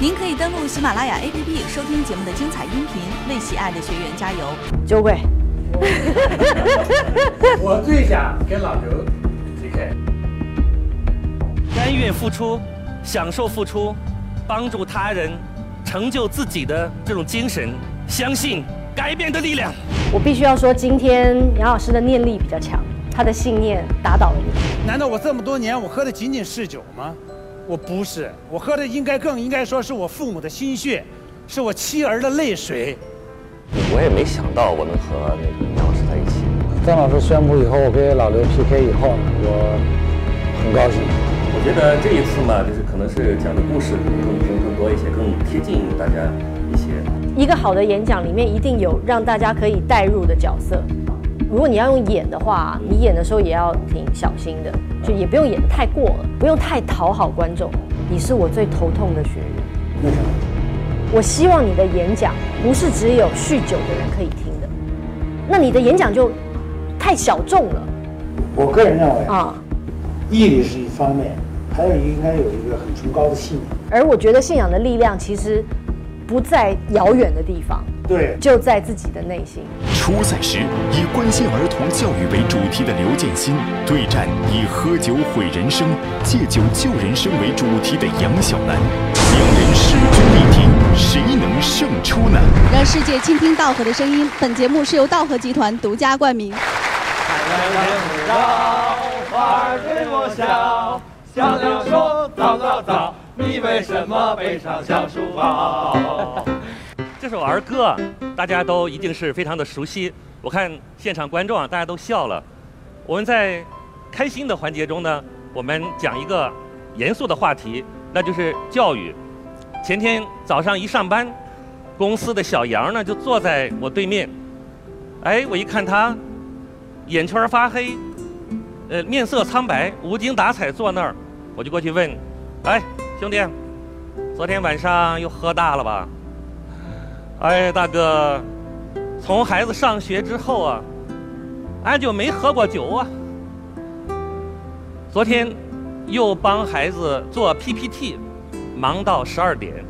您可以登录喜马拉雅 APP 收听节目的精彩音频，为喜爱的学员加油。酒鬼，我最想跟老刘 PK。甘愿付出，享受付出，帮助他人，成就自己的这种精神，相信改变的力量。我必须要说，今天杨老师的念力比较强，他的信念打倒了你。难道我这么多年我喝的仅仅是酒吗？我不是，我喝的应该更应该说是我父母的心血，是我妻儿的泪水。我也没想到我能和那个杨老师在一起。张老师宣布以后我跟老刘 PK 以后呢，我很高兴。我觉得这一次嘛，就是可能是讲的故事更更更多一些，更贴近大家一些。一个好的演讲里面一定有让大家可以代入的角色。如果你要用演的话，你演的时候也要挺小心的，就也不用演得太过了，不用太讨好观众。你是我最头痛的学员。为什么？我希望你的演讲不是只有酗酒的人可以听的，那你的演讲就太小众了。我个人认为啊，毅力是一方面，还有应该有一个很崇高的信仰。而我觉得信仰的力量其实不在遥远的地方，对，就在自己的内心。初赛时以关心儿童教育为主题的刘建新对战以喝酒毁人生、借酒救人生为主题的杨晓楠，两人势均力敌，谁能胜出呢？让世界倾听道和的声音。本节目是由道和集团独家冠名。花儿对我笑，小鸟说早早早，你为什么背上小书包？这首儿歌，大家都一定是非常的熟悉。我看现场观众啊，大家都笑了。我们在开心的环节中呢，我们讲一个严肃的话题，那就是教育。前天早上一上班，公司的小杨呢就坐在我对面。哎，我一看他，眼圈发黑，呃，面色苍白，无精打采坐那儿，我就过去问：“哎，兄弟，昨天晚上又喝大了吧？”哎，大哥，从孩子上学之后啊，俺就没喝过酒啊。昨天又帮孩子做 PPT，忙到十二点。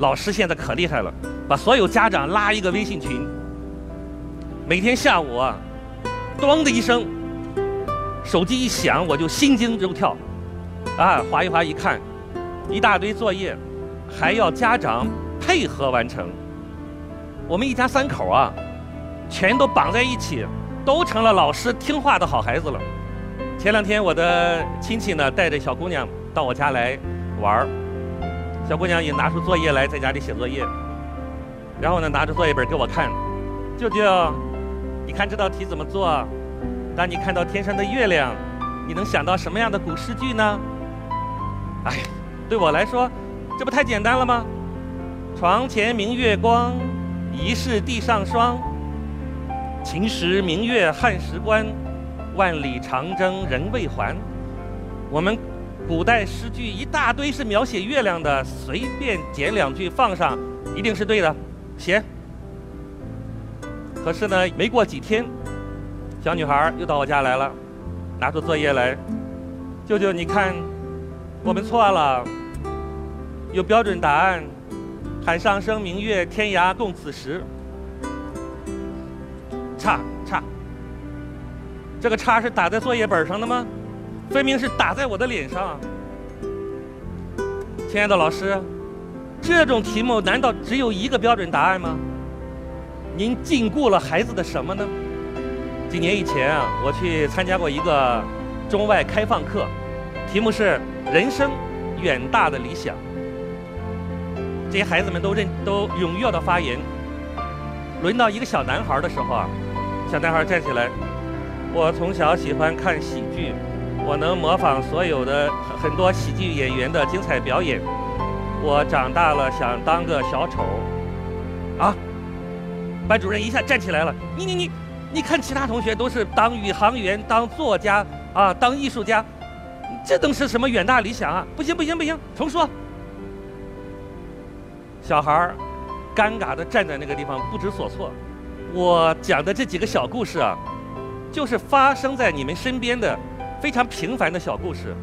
老师现在可厉害了，把所有家长拉一个微信群。每天下午啊，咣的一声，手机一响，我就心惊肉跳。啊，划一划一看，一大堆作业，还要家长配合完成。我们一家三口啊，全都绑在一起，都成了老师听话的好孩子了。前两天我的亲戚呢，带着小姑娘到我家来玩儿，小姑娘也拿出作业来，在家里写作业，然后呢，拿着作业本给我看，舅舅，你看这道题怎么做？当你看到天上的月亮，你能想到什么样的古诗句呢？哎，对我来说，这不太简单了吗？床前明月光。疑是地上霜，秦时明月汉时关，万里长征人未还。我们古代诗句一大堆是描写月亮的，随便捡两句放上，一定是对的，写。可是呢，没过几天，小女孩又到我家来了，拿出作业来，舅舅你看，我们错了，有标准答案。海上生明月，天涯共此时。叉叉，这个叉是打在作业本上的吗？分明是打在我的脸上。亲爱的老师，这种题目难道只有一个标准答案吗？您禁锢了孩子的什么呢？几年以前啊，我去参加过一个中外开放课，题目是“人生远大的理想”。这些孩子们都认都踊跃的发言。轮到一个小男孩的时候啊，小男孩站起来，我从小喜欢看喜剧，我能模仿所有的很多喜剧演员的精彩表演。我长大了想当个小丑。啊！班主任一下站起来了，你你你，你看其他同学都是当宇航员、当作家啊、当艺术家，这能是什么远大理想啊？不行不行不行，重说。小孩儿尴尬地站在那个地方，不知所措。我讲的这几个小故事啊，就是发生在你们身边的非常平凡的小故事。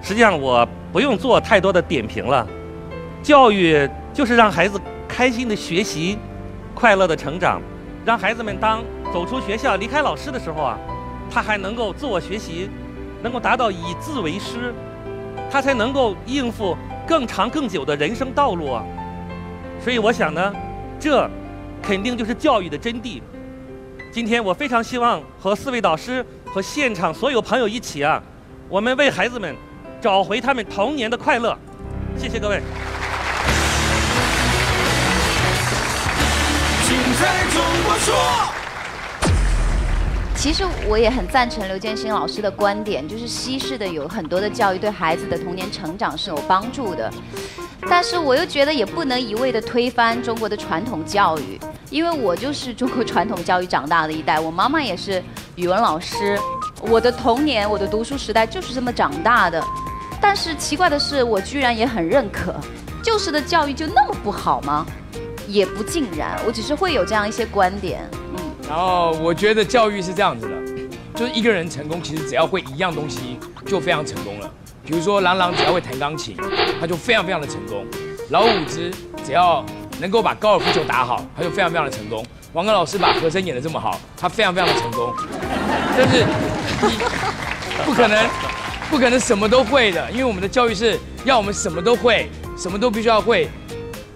实际上，我不用做太多的点评了。教育就是让孩子开心的学习，快乐的成长，让孩子们当走出学校离开老师的时候啊，他还能够自我学习，能够达到以字为师，他才能够应付更长更久的人生道路啊。所以我想呢，这肯定就是教育的真谛。今天我非常希望和四位导师和现场所有朋友一起啊，我们为孩子们找回他们童年的快乐。谢谢各位。请在中国说。其实我也很赞成刘建新老师的观点，就是西式的有很多的教育对孩子的童年成长是有帮助的，但是我又觉得也不能一味的推翻中国的传统教育，因为我就是中国传统教育长大的一代，我妈妈也是语文老师，我的童年，我的读书时代就是这么长大的，但是奇怪的是，我居然也很认可，旧式的教育就那么不好吗？也不尽然，我只是会有这样一些观点，然后我觉得教育是这样子的，就是一个人成功，其实只要会一样东西就非常成功了。比如说郎朗只要会弹钢琴，他就非常非常的成功；老五只只要能够把高尔夫球打好，他就非常非常的成功。王刚老师把和声演得这么好，他非常非常的成功。但是你不可能不可能什么都会的，因为我们的教育是要我们什么都会，什么都必须要会，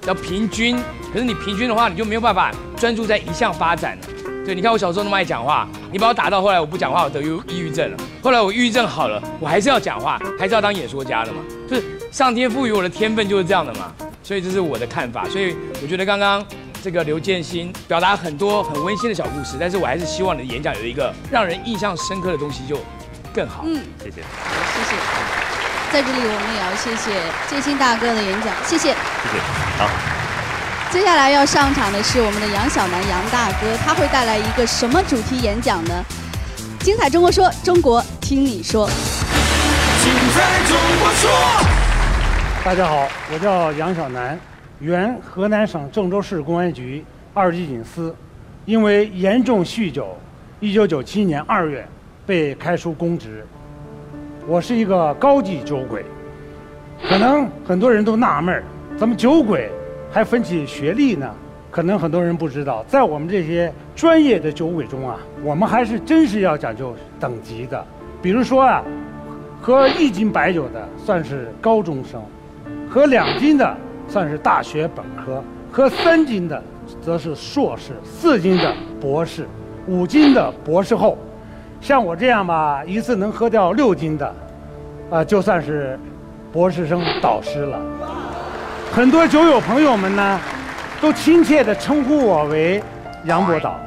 要平均。可是你平均的话，你就没有办法专注在一项发展了。对，你看我小时候那么爱讲话，你把我打到后来我不讲话，我得忧抑郁症了。后来我抑郁症好了，我还是要讲话，还是要当演说家的嘛。就是上天赋予我的天分就是这样的嘛。所以这是我的看法。所以我觉得刚刚这个刘建新表达很多很温馨的小故事，但是我还是希望你的演讲有一个让人印象深刻的东西就更好。嗯，谢谢，谢谢。在这里我们也要谢谢建新大哥的演讲，谢谢。谢谢，好。接下来要上场的是我们的杨晓楠杨大哥，他会带来一个什么主题演讲呢？精彩中国说，中国听你说。精彩中国说。大家好，我叫杨晓楠，原河南省郑州市公安局二级警司，因为严重酗酒，一九九七年二月被开除公职。我是一个高级酒鬼，可能很多人都纳闷儿，怎么酒鬼？还分起学历呢，可能很多人不知道，在我们这些专业的酒鬼中啊，我们还是真是要讲究等级的。比如说啊，喝一斤白酒的算是高中生，喝两斤的算是大学本科，喝三斤的则是硕士，四斤的博士，五斤的博士后。像我这样吧，一次能喝掉六斤的，啊，就算是博士生导师了。很多酒友朋友们呢，都亲切地称呼我为杨博导。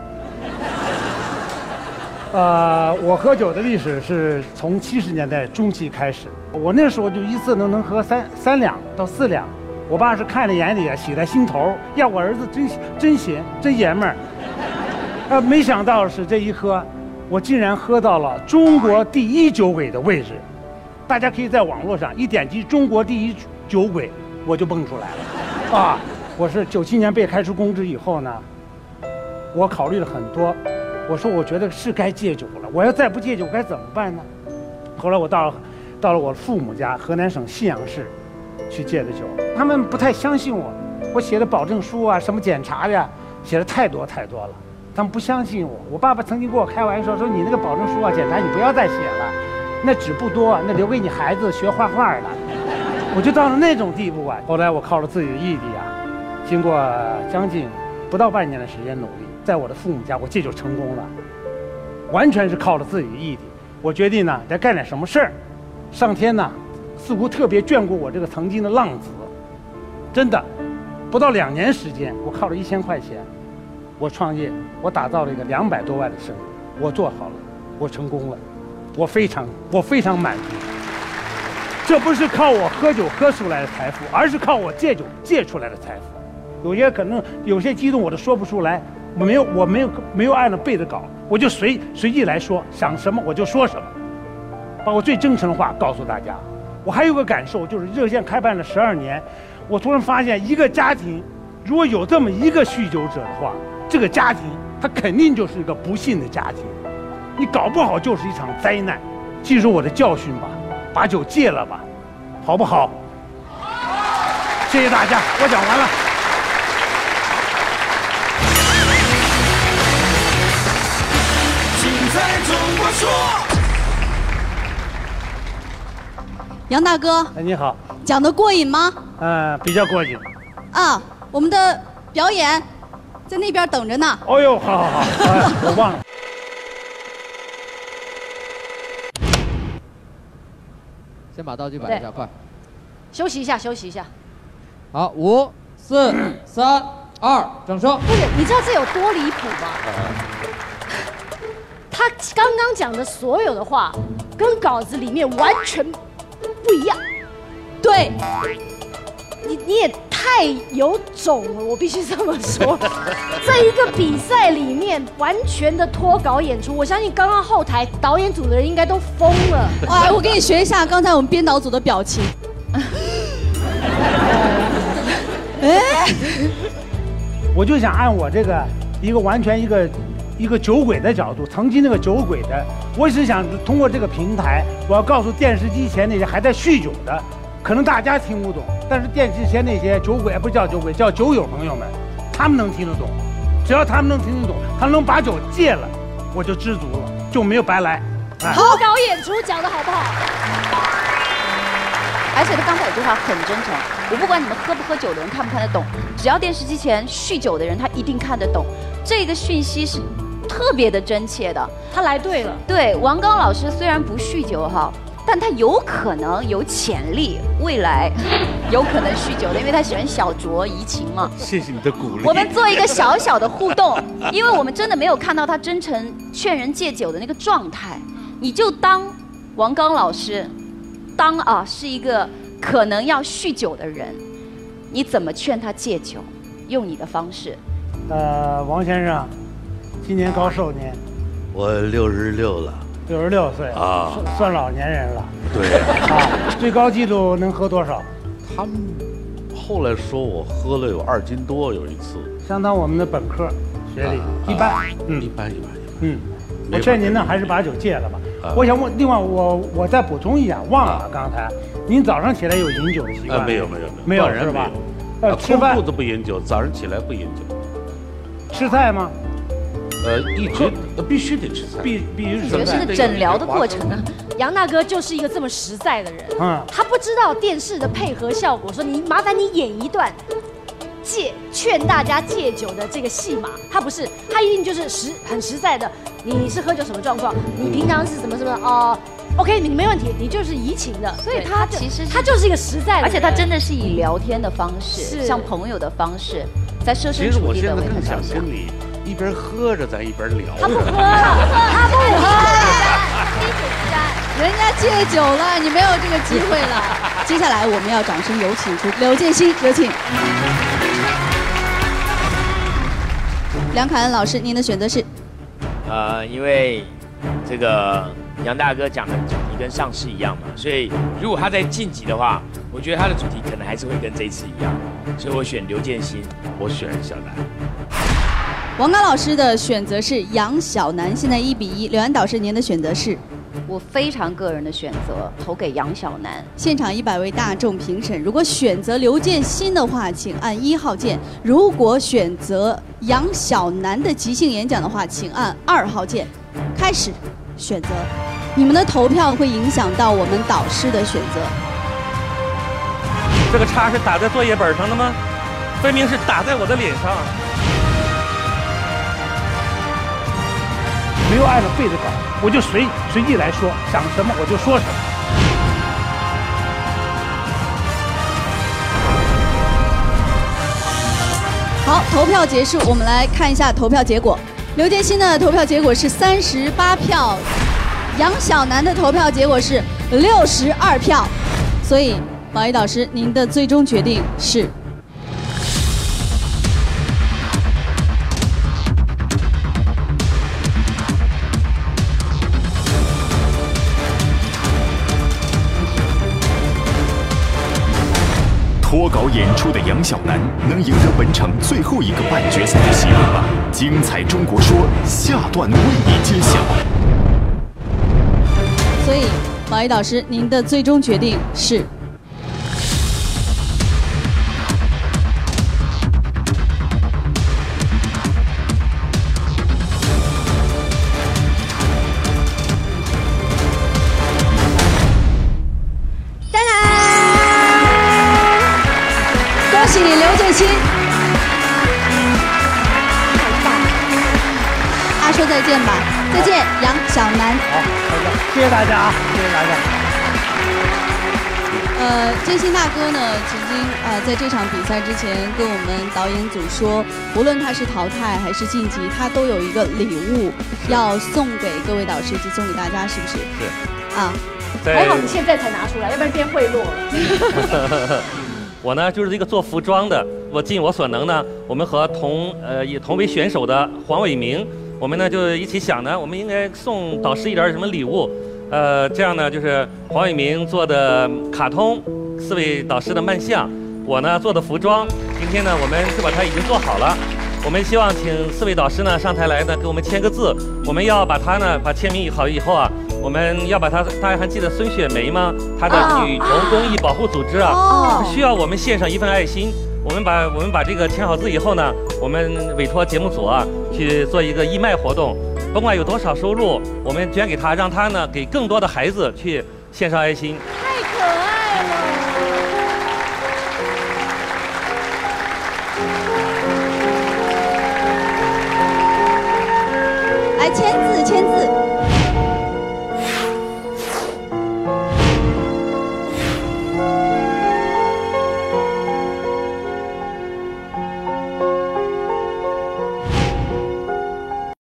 呃，我喝酒的历史是从七十年代中期开始，我那时候就一次能能喝三三两到四两，我爸是看在眼里啊，喜在心头，呀，我儿子真真行，真爷们儿。啊，没想到是这一喝，我竟然喝到了中国第一酒鬼的位置。大家可以在网络上一点击“中国第一酒鬼”。我就蹦出来了，啊！我是九七年被开除公职以后呢，我考虑了很多，我说我觉得是该戒酒了。我要再不戒酒该怎么办呢？后来我到了，到了我父母家河南省信阳市，去戒的酒。他们不太相信我，我写的保证书啊，什么检查的，写的太多太多了，他们不相信我。我爸爸曾经跟我开玩笑说：“你那个保证书啊，检查你不要再写了，那纸不多，那留给你孩子学画画的。”我就到了那种地步啊！后来我靠着自己的毅力啊，经过将近不到半年的时间努力，在我的父母家我这就成功了，完全是靠着自己的毅力。我决定呢，得干点什么事儿。上天呢，似乎特别眷顾我这个曾经的浪子。真的，不到两年时间，我靠着一千块钱，我创业，我打造了一个两百多万的生意，我做好了，我成功了，我非常我非常满足。这不是靠我喝酒喝出来的财富，而是靠我戒酒戒出来的财富。有些可能有些激动，我都说不出来。我没有，我没有没有按照背的稿，我就随随意来说，想什么我就说什么，把我最真诚的话告诉大家。我还有个感受，就是热线开办了十二年，我突然发现，一个家庭如果有这么一个酗酒者的话，这个家庭他肯定就是一个不幸的家庭，你搞不好就是一场灾难。记住我的教训吧。把酒戒了吧，好不好？谢谢大家，我讲完了。精彩中国说。杨大哥哎，你好，讲的过瘾吗？呃，比较过瘾。啊，我们的表演在那边等着呢。哦呦，好好好，哎我忘了。先把道具摆一下，快。休息一下，休息一下。好，五、四、三、二，掌声。不是，你知道这有多离谱吗？他刚刚讲的所有的话，跟稿子里面完全不一样。对，你你也太有种了，我必须这么说。在一个比赛里面完全的脱稿演出，我相信刚刚后台导演组的人应该都疯了。哎，我给你学一下刚才我们编导组的表情。哎，我就想按我这个一个完全一个一个酒鬼的角度，曾经那个酒鬼的，我是想通过这个平台，我要告诉电视机前那些还在酗酒的，可能大家听不懂，但是电视前那些酒鬼不叫酒鬼，叫酒友朋友们，他们能听得懂，只要他们能听得懂，他能把酒戒了，我就知足了，就没有白来。哎脱稿演出讲的好不好？而且他刚才有句话很真诚，我不管你们喝不喝酒的人看不看得懂，只要电视机前酗酒的人，他一定看得懂。这个讯息是特别的真切的。他来对了。对，王刚老师虽然不酗酒哈，但他有可能有潜力，未来有可能酗酒的，因为他喜欢小酌怡情嘛。谢谢你的鼓励。我们做一个小小的互动，因为我们真的没有看到他真诚劝人戒酒的那个状态，你就当王刚老师，当啊是一个可能要酗酒的人，你怎么劝他戒酒？用你的方式。呃，王先生，今年高寿年？我六十六了，六十六岁啊算算老年人了。对，啊，最高纪录能喝多少？他们后来说我喝了有二斤多，有一次。相当我们的本科学历，一般，嗯，一般一般。嗯，没法我劝您呢，还是把酒戒了吧啊。我想问，另外我我再补充一下，忘了刚才，您早上起来有饮酒的习惯没有？没有没有没有当然是吧。呃，吃饭空肚子不饮酒，早上起来不饮酒。吃菜吗？呃，一直呃必须得吃菜，必必须你觉得是个诊疗的过程啊？杨大哥就是一个这么实在的人，嗯他不知道电视的配合效果，说你麻烦你演一段戒劝大家戒酒的这个戏码，他不是，他一定就是实很实在的，你是喝酒什么状况，你平常是什么什么哦。OK，你没问题，你就是移情的，所以他其实他就是一个实在的，而且他真的是以聊天的方式，是像朋友的方式，在设身其实我处地的为他现在更想着想跟。你一边喝着，咱一边聊。他不喝，他不喝。人家戒酒了，你没有这个机会了。接下来我们要掌声有请出刘建新，有请。梁凯恩老师，您的选择是？呃，因为这个杨大哥讲的主题跟上次一样嘛，所以如果他在晋级的话，我觉得他的主题可能还是会跟这一次一样，所以我选刘建新，我选小南。王刚老师的选择是杨晓楠，现在一比一。刘安导师，您的选择是？我非常个人的选择，投给杨晓楠。现场一百位大众评审，如果选择刘建新的话，请按一号键；如果选择杨晓楠的即兴演讲的话，请按二号键。开始选择，你们的投票会影响到我们导师的选择。这个叉是打在作业本上的吗？分明是打在我的脸上。没有按照背着稿，我就随随意来说，想什么我就说什么。好，投票结束，我们来看一下投票结果。刘建新的投票结果是三十八票，杨晓楠的投票结果是六十二票，所以宝仪导师，您的最终决定是？脱稿演出的杨晓楠能赢得本场最后一个半决赛的席位吗？精彩中国说下段为你揭晓。所以宝仪导师，您的最终决定是？喜刘建新。阿说再见吧，再见，杨小楠。好，再见，谢谢大家啊，谢谢大家。呃，建新大哥呢，曾经呃在这场比赛之前跟我们导演组说，无论他是淘汰还是晋级，他都有一个礼物要送给各位导师及送给大家，是不是？是。啊，还好你现在才拿出来，要不然变贿赂了。我呢就是一个做服装的，我尽我所能呢，我们和同呃也同为选手的黄伟明，我们呢就一起想呢，我们应该送导师一点什么礼物。呃，这样呢，就是黄伟明做的卡通，四位导师的漫像，我呢做的服装，今天呢，我们就把它已经做好了。我们希望请四位导师呢上台来呢，给我们签个字。我们要把它呢，把签名好以后啊，我们要把它，大家还记得孙雪梅吗？她的女童公益保护组织啊，需要我们献上一份爱心。我们把我们把这个签好字以后呢，我们委托节目组啊去做一个义卖活动。甭管有多少收入，我们捐给他，让他呢给更多的孩子去献上爱心。太可爱了！来签字。